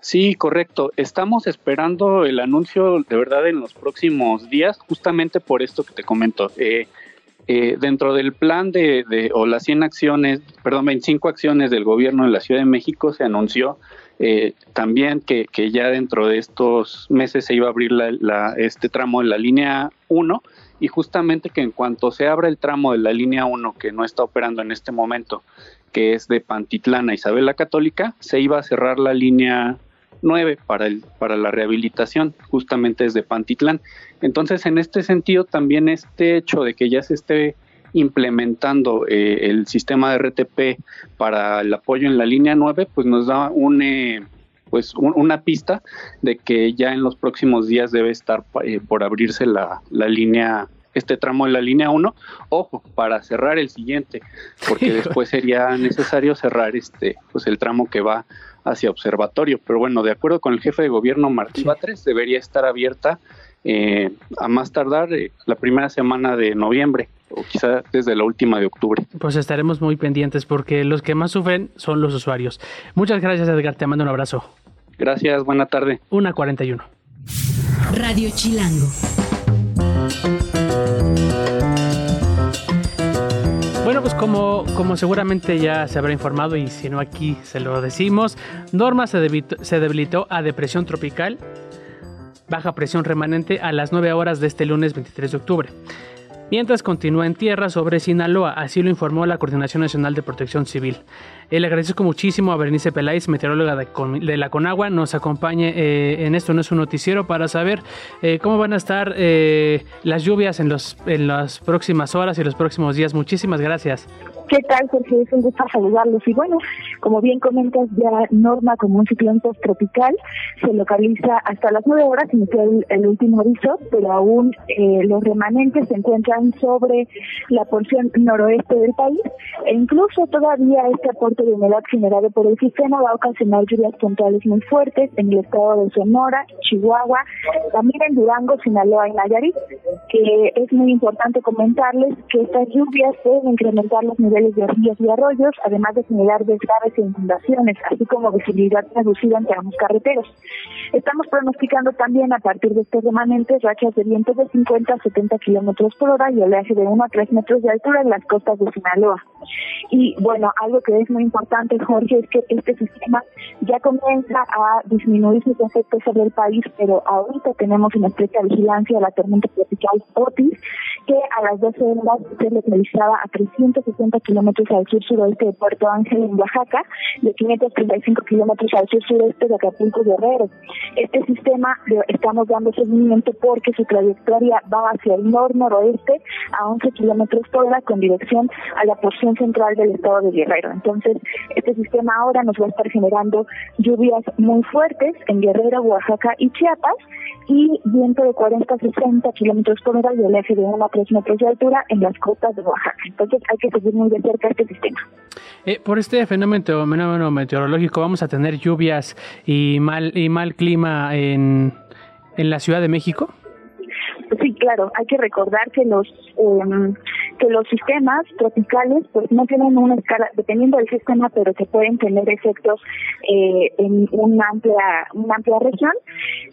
Speaker 12: Sí, correcto. Estamos esperando el anuncio de verdad en los próximos días, justamente por esto que te comento. Eh, eh, dentro del plan de, de, o las 100 acciones, perdón, 25 acciones del gobierno de la Ciudad de México, se anunció eh, también que, que, ya dentro de estos meses se iba a abrir la, este tramo de la línea 1 y justamente que en cuanto se abra el tramo de la línea 1 que no está operando en este momento, que es de Pantitlán a Isabel la Católica, se iba a cerrar la línea 9 para, el, para la rehabilitación, justamente desde Pantitlán. Entonces, en este sentido, también este hecho de que ya se esté implementando eh, el sistema de RTP para el apoyo en la línea 9, pues nos da un... Eh, pues una pista de que ya en los próximos días debe estar eh, por abrirse la, la línea este tramo de la línea 1, ojo, para cerrar el siguiente, porque *laughs* después sería necesario cerrar este, pues el tramo que va hacia observatorio. Pero bueno, de acuerdo con el jefe de gobierno Martí Batres, debería estar abierta eh, a más tardar eh, la primera semana de noviembre o quizá desde la última de octubre.
Speaker 3: Pues estaremos muy pendientes porque los que más sufren son los usuarios. Muchas gracias Edgar, te mando un abrazo.
Speaker 12: Gracias, buena tarde.
Speaker 3: Una 41.
Speaker 1: Radio Chilango.
Speaker 3: Bueno, pues como, como seguramente ya se habrá informado y si no aquí se lo decimos, Norma se debilitó, se debilitó a depresión tropical, baja presión remanente a las 9 horas de este lunes 23 de octubre mientras continúa en tierra sobre Sinaloa, así lo informó la Coordinación Nacional de Protección Civil. Le agradezco muchísimo a Bernice Peláez, meteoróloga de, la Conagua, nos acompañe eh, en esto, no es un noticiero, para saber eh, cómo van a estar eh, las lluvias en, los, en las próximas horas y los próximos días. Muchísimas gracias.
Speaker 13: ¿Qué tal, Jorge? Es un gusto saludarlos. Y bueno, como bien comentas, ya Norma como un ciclón tropical se localiza hasta las nueve horas, inició el, el último aviso, pero aún eh, los remanentes se encuentran sobre la porción noroeste del país e incluso todavía este aporte de humedad generado por el sistema va a ocasionar lluvias puntuales muy fuertes en el estado de Sonora, Chihuahua, también en Durango, Sinaloa y Nayarit, que es muy importante comentarles que estas lluvias pueden incrementar los niveles de ríos y arroyos, además de generar desgraves e inundaciones, así como visibilidad reducida en tramos carreteros. Estamos pronosticando también a partir de estos remanentes rachas de viento de 50 a 70 kilómetros por hora y oleaje de 1 a 3 metros de altura en las costas de Sinaloa. Y bueno, algo que es muy importante, Jorge, es que este sistema ya comienza a disminuir sus efectos sobre el país, pero ahorita tenemos en estrecha vigilancia la tormenta tropical Otis, que a las 12 horas se localizaba a 360 kilómetros al sur-suroeste de Puerto Ángel, en Oaxaca, de 535 kilómetros al sur-sureste de Acapulco, Guerrero. Este sistema estamos dando seguimiento porque su trayectoria va hacia el nor-noroeste a 11 kilómetros por hora con dirección a la porción central del estado de Guerrero. Entonces, este sistema ahora nos va a estar generando lluvias muy fuertes en Guerrero, Oaxaca y Chiapas y viento de 40 a 60 kilómetros por hora y el eje de 1 a 3 metros de altura en las costas de Oaxaca. Entonces, hay que seguir muy de cerca este sistema.
Speaker 3: Eh, por este fenómeno, meteorológico, vamos a tener lluvias y mal y mal clima en, en la Ciudad de México.
Speaker 13: Claro, hay que recordar que los eh, que los sistemas tropicales pues no tienen una escala, dependiendo del sistema, pero que pueden tener efectos eh, en una amplia, una amplia región.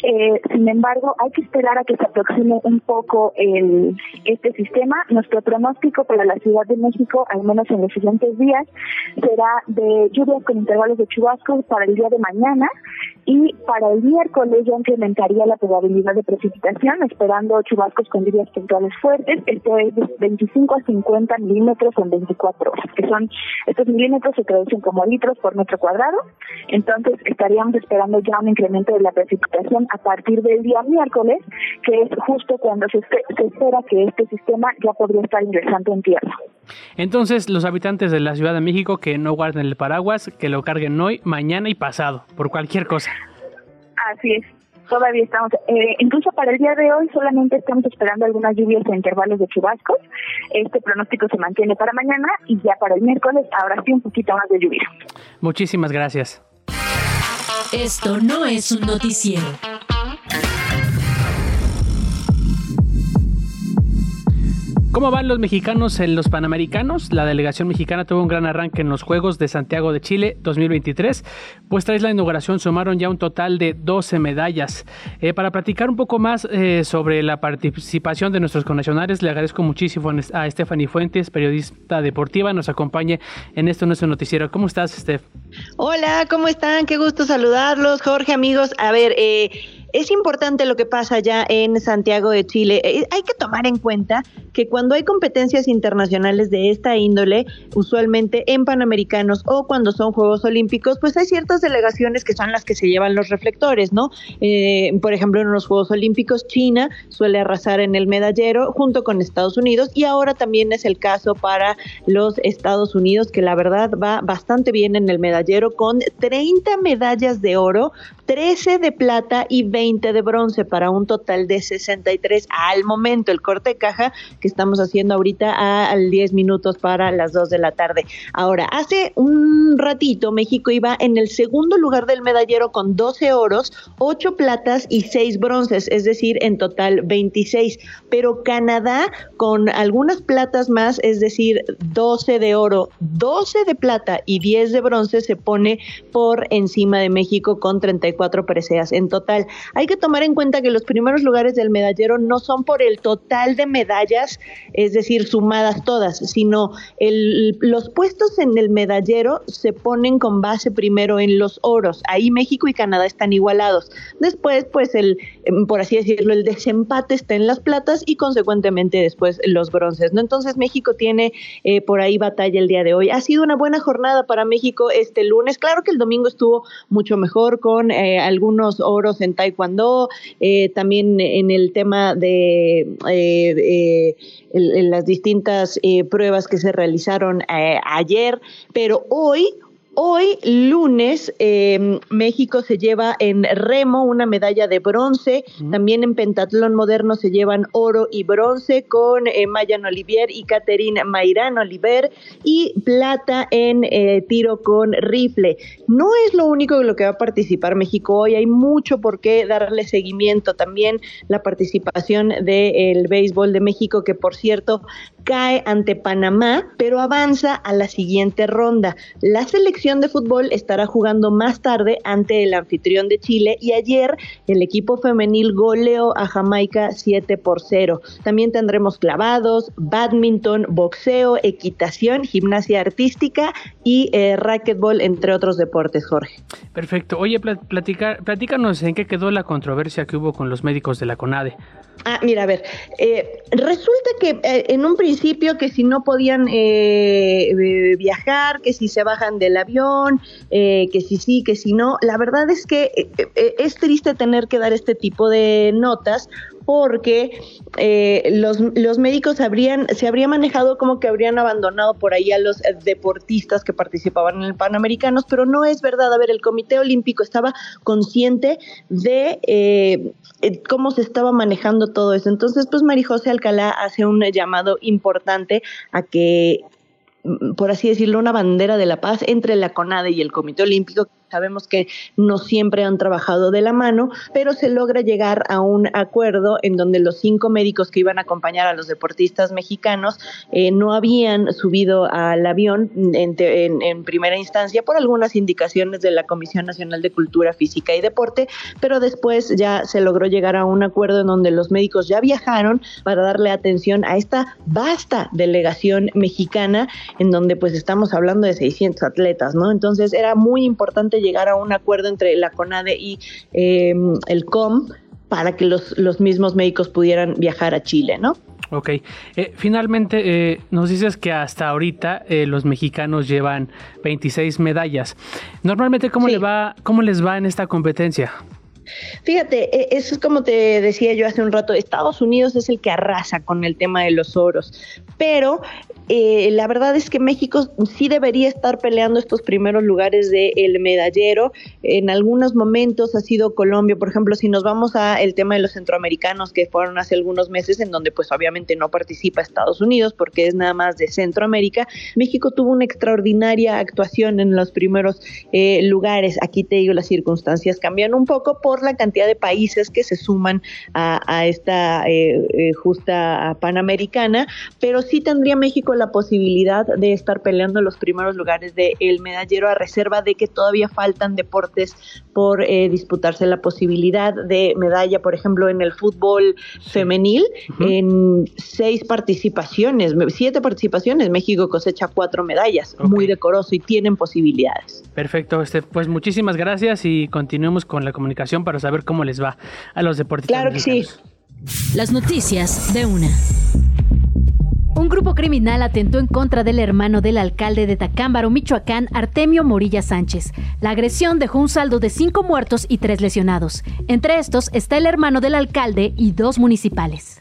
Speaker 13: Eh, sin embargo, hay que esperar a que se aproxime un poco el, este sistema. Nuestro pronóstico para la Ciudad de México, al menos en los siguientes días, será de lluvias con intervalos de chubascos para el día de mañana y para el miércoles ya incrementaría la probabilidad de precipitación, esperando chubascos con lluvias puntuales fuertes. Esto es de 25 a 50 milímetros en 24 horas, que son, estos milímetros se traducen como litros por metro cuadrado. Entonces estaríamos esperando ya un incremento de la precipitación a partir del día miércoles, que es justo cuando se, se espera que este sistema ya podría estar ingresando en tierra.
Speaker 3: Entonces, los habitantes de la Ciudad de México que no guarden el paraguas, que lo carguen hoy, mañana y pasado, por cualquier cosa.
Speaker 13: Así es. Todavía estamos, eh, incluso para el día de hoy solamente estamos esperando algunas lluvias en intervalos de chubascos. Este pronóstico se mantiene para mañana y ya para el miércoles ahora sí un poquito más de lluvia.
Speaker 3: Muchísimas gracias.
Speaker 1: Esto no es un noticiero.
Speaker 3: ¿Cómo van los mexicanos en los Panamericanos? La delegación mexicana tuvo un gran arranque en los Juegos de Santiago de Chile 2023, pues tras la inauguración sumaron ya un total de 12 medallas. Eh, para platicar un poco más eh, sobre la participación de nuestros connacionales, le agradezco muchísimo a Stephanie Fuentes, periodista deportiva, nos acompañe en esto nuestro noticiero. ¿Cómo estás, Steph?
Speaker 14: Hola, ¿cómo están? Qué gusto saludarlos, Jorge, amigos. A ver, eh, es importante lo que pasa ya en Santiago de Chile. Eh, hay que tomar en cuenta que cuando hay competencias internacionales de esta índole, usualmente en Panamericanos o cuando son Juegos Olímpicos, pues hay ciertas delegaciones que son las que se llevan los reflectores, ¿no? Eh, por ejemplo, en los Juegos Olímpicos, China suele arrasar en el medallero junto con Estados Unidos y ahora también es el caso para los Estados Unidos, que la verdad va bastante bien en el medallero con 30 medallas de oro, 13 de plata y 20 de bronce para un total de 63 al momento. El corte de caja que estamos haciendo ahorita a, 10 minutos para las 2 de la tarde. Ahora, hace un ratito México iba en el segundo lugar del medallero con 12 oros, 8 platas y 6 bronces, es decir, en total 26. Pero Canadá con algunas platas más, es decir, 12 de oro, 12 de plata y 10 de bronce se pone por encima de México con 34 preseas en total. Hay que tomar en cuenta que los primeros lugares del medallero no son por el total de medallas, es decir, sumadas todas, sino el, los puestos en el medallero se ponen con base primero en los oros. Ahí México y Canadá están igualados. Después, pues el, em, por así decirlo, el desempate está en las platas y consecuentemente después los bronces. ¿no? Entonces México tiene eh, por ahí batalla el día de hoy. Ha sido una buena jornada para México este lunes. Claro que el domingo estuvo mucho mejor con eh, algunos oros en Taekwondo, eh, también en el tema de las distintas pruebas que se realizaron ayer, pero hoy Hoy, lunes, em, México se lleva en remo una medalla de bronce, también en pentatlón moderno se llevan oro y bronce con eh, Mayan Olivier y Catherine Mairán Oliver y plata en eh, tiro con rifle. No es lo único en lo que va a participar México hoy, hay mucho por qué darle seguimiento. También la participación del béisbol de México, que por cierto cae ante Panamá, pero avanza a la siguiente ronda. La selección de fútbol estará jugando más tarde ante el anfitrión de Chile y ayer el equipo femenil goleó a Jamaica 7 por 0. También tendremos clavados, badminton, boxeo, equitación, gimnasia artística y eh, racquetball, entre otros deportes, Jorge.
Speaker 3: Perfecto. Oye, platícanos en qué quedó la controversia que hubo con los médicos de la CONADE.
Speaker 14: Ah, mira, a ver, eh, resulta que eh, en un principio que si no podían eh, viajar, que si se bajan del avión, que si sí, que si no, la verdad es que es triste tener que dar este tipo de notas porque eh, los, los médicos habrían, se habría manejado como que habrían abandonado por ahí a los deportistas que participaban en el Panamericanos, pero no es verdad. A ver, el Comité Olímpico estaba consciente de eh, eh, cómo se estaba manejando todo eso. Entonces, pues Marijose Alcalá hace un llamado importante a que mm, por así decirlo, una bandera de la paz entre la CONADE y el Comité Olímpico Sabemos que no siempre han trabajado de la mano, pero se logra llegar a un acuerdo en donde los cinco médicos que iban a acompañar a los deportistas mexicanos eh, no habían subido al avión en, primera instancia por algunas indicaciones de la Comisión Nacional de Cultura Física y Deporte, pero después ya se logró llegar a un acuerdo en donde los médicos ya viajaron para darle atención a esta vasta delegación mexicana en donde pues estamos hablando de 600 atletas, ¿no? Entonces era muy importante llegar a un acuerdo entre la CONADE y em, el COM para que los, los mismos médicos pudieran viajar a Chile, ¿no?
Speaker 3: Ok, eh, finalmente eh, nos dices que hasta ahorita eh, los mexicanos llevan 26 medallas. Normalmente, ¿cómo, le va, ¿cómo les va en esta competencia?
Speaker 14: Fíjate, e, eso es como te decía yo hace un rato, Estados Unidos es el que arrasa con el tema de los oros, pero eh, la verdad es que México sí debería estar peleando estos primeros lugares del medallero. En algunos momentos ha sido Colombia, por ejemplo, si nos vamos a el tema de los centroamericanos que fueron hace algunos meses, en donde pues obviamente no participa Estados Unidos porque es nada más de Centroamérica, México tuvo una extraordinaria actuación en los primeros eh, lugares. Aquí te digo, las circunstancias cambian un poco por la cantidad de países que se suman a, esta eh, justa panamericana, pero sí tendría México la posibilidad de estar peleando los primeros lugares del medallero a reserva de que todavía faltan deportes por eh, disputarse la posibilidad de medalla, por ejemplo, en el fútbol femenil, en seis participaciones, siete participaciones, México cosecha cuatro medallas, muy decoroso y tienen posibilidades.
Speaker 3: Perfecto, este, pues muchísimas gracias y continuemos con la comunicación para saber cómo les va a los deportistas.
Speaker 14: Claro que sí.
Speaker 1: Las noticias de una. Un grupo criminal atentó en contra del hermano del alcalde de Tacámbaro, Michoacán, Artemio Morilla Sánchez. La agresión dejó un saldo de cinco muertos y tres lesionados. Entre estos está el hermano del alcalde y dos municipales.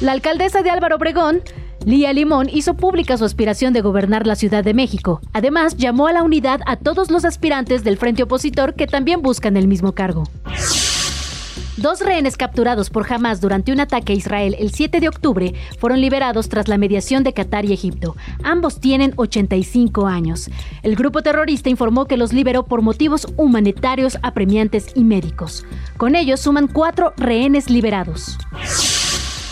Speaker 1: La alcaldesa de Álvaro Obregón, Lía Limón, hizo pública su aspiración de gobernar la Ciudad de México. Además, llamó a la unidad a todos los aspirantes del frente opositor que también buscan el mismo cargo. Dos rehenes capturados por Hamas durante un ataque a Israel el 7 de octubre fueron liberados tras la mediación de Qatar y Egipto. Ambos tienen 85 años. El grupo terrorista informó que los liberó por motivos humanitarios apremiantes y médicos. Con ellos suman cuatro rehenes liberados.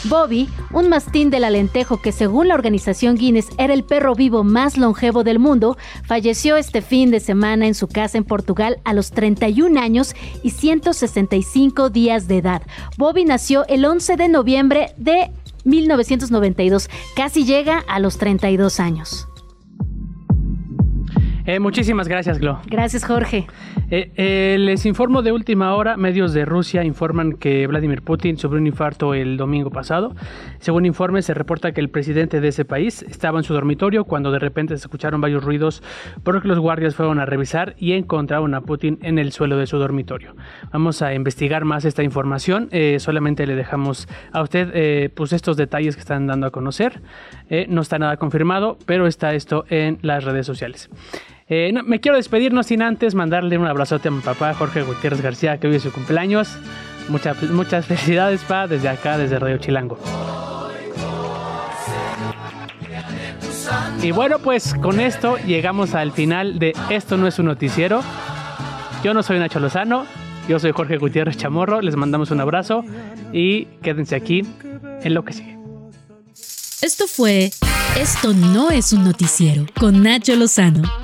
Speaker 1: Bobby, un mastín del alentejo que según la organización Guinness era el perro vivo más longevo del mundo, falleció este fin de semana en su casa en Portugal a los 31 años y 165 días de edad. Bobby nació el 11 de noviembre de 1992, casi llega a los 32 años.
Speaker 3: Eh, muchísimas gracias, Glo.
Speaker 1: Gracias, Jorge.
Speaker 3: Eh, eh, les informo de última hora, medios de Rusia informan que Vladimir Putin sufrió un infarto el domingo pasado. Según informes, se reporta que el presidente de ese país estaba en su dormitorio cuando de repente se escucharon varios ruidos, por lo que los guardias fueron a revisar y encontraron a Putin en el suelo de su dormitorio. Vamos a investigar más esta información. solamente le dejamos a usted pues estos detalles que están dando a conocer. no está nada confirmado, pero está esto en las redes sociales. Eh, me quiero despedirnos sin antes mandarle un abrazote a mi papá Jorge Gutiérrez García, que es su cumpleaños. Muchas, muchas felicidades, pa, desde acá, desde Radio Chilango. Y bueno, pues con esto llegamos al final de Esto no es un noticiero. Yo no soy Nacho Lozano, yo soy Jorge Gutiérrez Chamorro, les mandamos un abrazo y quédense aquí en lo que sigue.
Speaker 15: Esto fue Esto no es un noticiero con Nacho Lozano